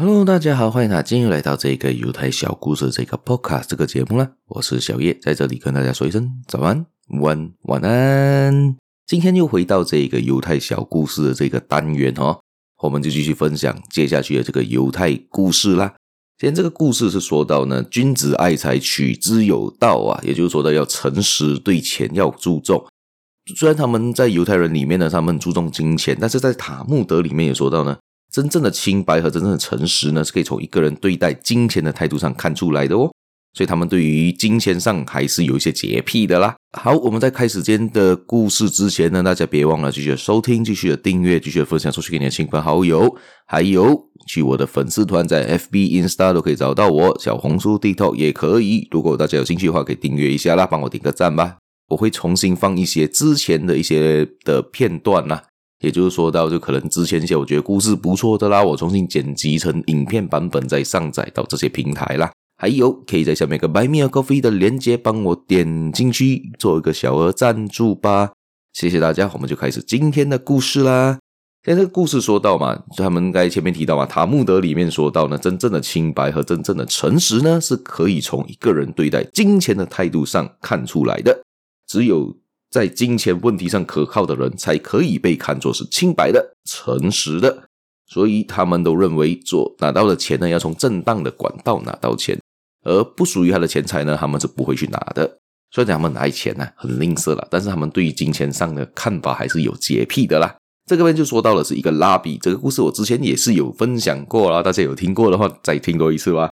Hello，大家好，欢迎大家今日来到这个犹太小故事这个 Podcast 这个节目啦。我是小叶，在这里跟大家说一声早安、晚安、晚安。今天又回到这个犹太小故事的这个单元哦，我们就继续分享接下去的这个犹太故事啦。今天这个故事是说到呢，君子爱财，取之有道啊，也就是说到要诚实，对钱要注重。虽然他们在犹太人里面呢，他们注重金钱，但是在塔木德里面也说到呢。真正的清白和真正的诚实呢，是可以从一个人对待金钱的态度上看出来的哦。所以他们对于金钱上还是有一些洁癖的啦。好，我们在开始今天的故事之前呢，大家别忘了继续的收听、继续的订阅、继续的分享出去给你的亲朋好友，还有去我的粉丝团，在 FB、Insta 都可以找到我，小红书、TikTok 也可以。如果大家有兴趣的话，可以订阅一下啦，帮我点个赞吧。我会重新放一些之前的一些的片段啦。也就是说到，就可能之前一些我觉得故事不错的啦，我重新剪辑成影片版本再上载到这些平台啦。还有，可以在下面一个 Buy Me a Coffee 的链接帮我点进去，做一个小额赞助吧。谢谢大家，我们就开始今天的故事啦。现在这个故事说到嘛，就他们刚才前面提到嘛，塔木德里面说到呢，真正的清白和真正的诚实呢，是可以从一个人对待金钱的态度上看出来的。只有在金钱问题上可靠的人，才可以被看作是清白的、诚实的。所以他们都认为，做拿到的钱呢，要从正当的管道拿到钱，而不属于他的钱财呢，他们是不会去拿的。虽然他们拿钱呢很吝啬了，但是他们对于金钱上的看法还是有洁癖的啦。这个边就说到了是一个拉比，这个故事我之前也是有分享过啦，大家有听过的话再听多一次吧。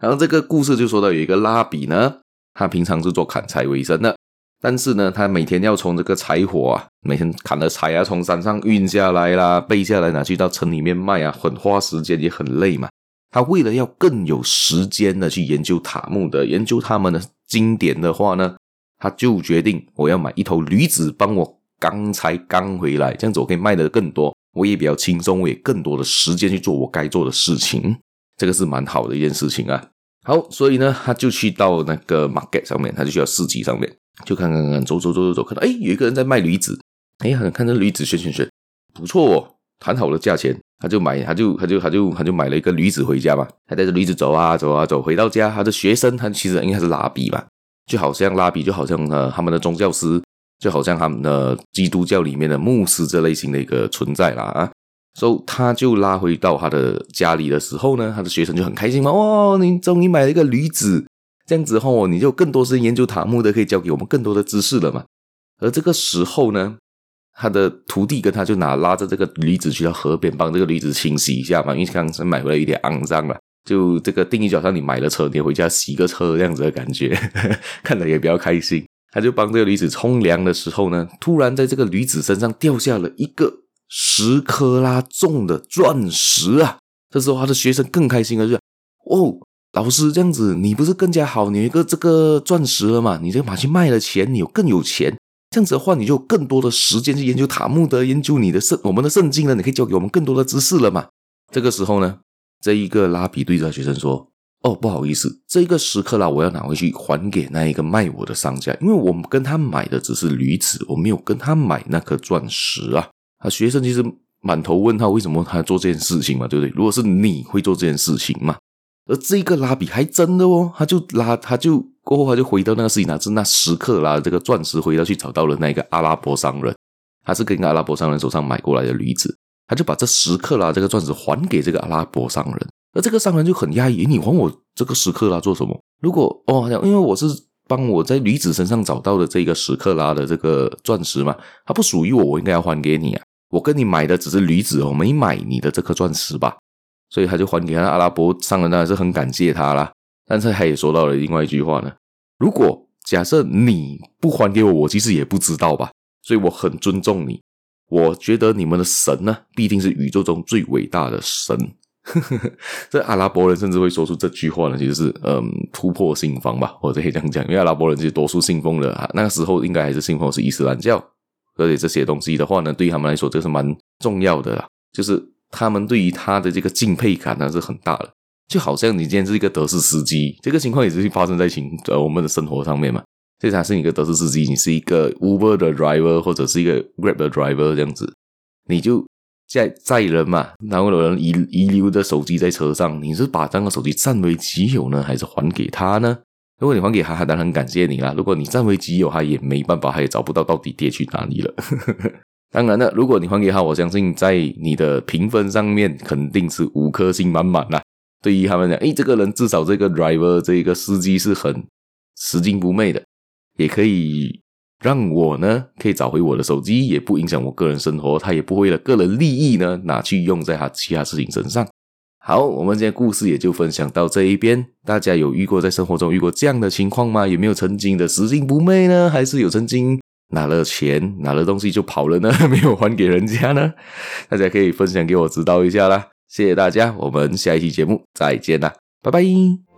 然后这个故事就说到有一个拉比呢，他平常是做砍柴为生的。但是呢，他每天要从这个柴火啊，每天砍的柴啊，从山上运下来啦，背下来拿去到城里面卖啊，很花时间也很累嘛。他为了要更有时间的去研究塔木的，研究他们的经典的话呢，他就决定我要买一头驴子帮我钢柴钢回来，这样子我可以卖的更多，我也比较轻松，我也更多的时间去做我该做的事情，这个是蛮好的一件事情啊。好，所以呢，他就去到那个 market 上面，他就去到市集上面。就看看看，走走走走走，看到哎，有一个人在卖驴子，哎，好像看这驴子选选选，不错哦，谈好了价钱，他就买，他就他就他就他就买了一个驴子回家嘛，他带着驴子走啊走啊走，回到家，他的学生，他其实应该是拉比吧，就好像拉比，就好像呃他们的宗教师，就好像他们的基督教里面的牧师这类型的一个存在啦啊，所以他就拉回到他的家里的时候呢，他的学生就很开心嘛，哇，你终于买了一个驴子。这样子后，你就更多是研究塔木德，可以教给我们更多的知识了嘛。而这个时候呢，他的徒弟跟他就拿拉着这个驴子去到河边，帮这个驴子清洗一下嘛。因为刚才买回来有点肮脏了，就这个定义就好像你买了车，你回家洗个车这样子的感觉，看着也比较开心。他就帮这个驴子冲凉的时候呢，突然在这个驴子身上掉下了一个十克拉重的钻石啊！这时候他的学生更开心了，就哦。老师，这样子你不是更加好？你一个这个钻石了嘛？你这个马去卖了钱，你有更有钱。这样子的话，你就有更多的时间去研究塔木德，研究你的圣我们的圣经了。你可以教给我们更多的知识了嘛？这个时候呢，这一个拉比对着学生说：“哦，不好意思，这个十克拉我要拿回去还给那一个卖我的商家，因为我们跟他买的只是驴子，我没有跟他买那颗钻石啊。”啊，学生其实满头问号，为什么他做这件事情嘛？对不对？如果是你会做这件事情嘛？而这个拉比还真的哦，他就拉，他就过后他就回到那个事情，拿着那十克拉这个钻石回到去找到了那个阿拉伯商人，他是跟阿拉伯商人手上买过来的驴子，他就把这十克拉这个钻石还给这个阿拉伯商人，而这个商人就很讶异，你还我这个十克拉做什么？如果哦，因为我是帮我在驴子身上找到的这个十克拉的这个钻石嘛，它不属于我，我应该要还给你啊，我跟你买的只是驴子，我没买你的这颗钻石吧。所以他就还给他阿拉伯商人，当然是很感谢他啦。但是他也说到了另外一句话呢：如果假设你不还给我，我其实也不知道吧。所以我很尊重你。我觉得你们的神呢，必定是宇宙中最伟大的神。这阿拉伯人甚至会说出这句话呢，其实是嗯突破信封吧，或者可以这样讲。因为阿拉伯人其实多数信奉的，那个时候应该还是信奉是伊斯兰教，而且这些东西的话呢，对于他们来说这是蛮重要的啦，就是。他们对于他的这个敬佩感呢是很大的，就好像你今天是一个德士司机，这个情况也是发生在情呃我们的生活上面嘛。这才是一个德士司机，你是一个 Uber 的 driver 或者是一个 Grab 的 driver 这样子，你就在载人嘛，然后有人遗遗留的手机在车上，你是把这个手机占为己有呢，还是还给他呢？如果你还给他，他当然很感谢你啦。如果你占为己有，他也没办法，他也找不到到底跌去哪里了。当然了，如果你还给他，我相信在你的评分上面肯定是五颗星满满啦。对于他们讲，诶，这个人至少这个 driver 这个司机是很拾金不昧的，也可以让我呢可以找回我的手机，也不影响我个人生活，他也不会为了个人利益呢拿去用在他其他事情身上。好，我们今天故事也就分享到这一边。大家有遇过在生活中遇过这样的情况吗？有没有曾经的拾金不昧呢？还是有曾经拿了钱拿了东西就跑了呢？没有还给人家呢？大家可以分享给我知道一下啦。谢谢大家，我们下一期节目再见啦，拜拜。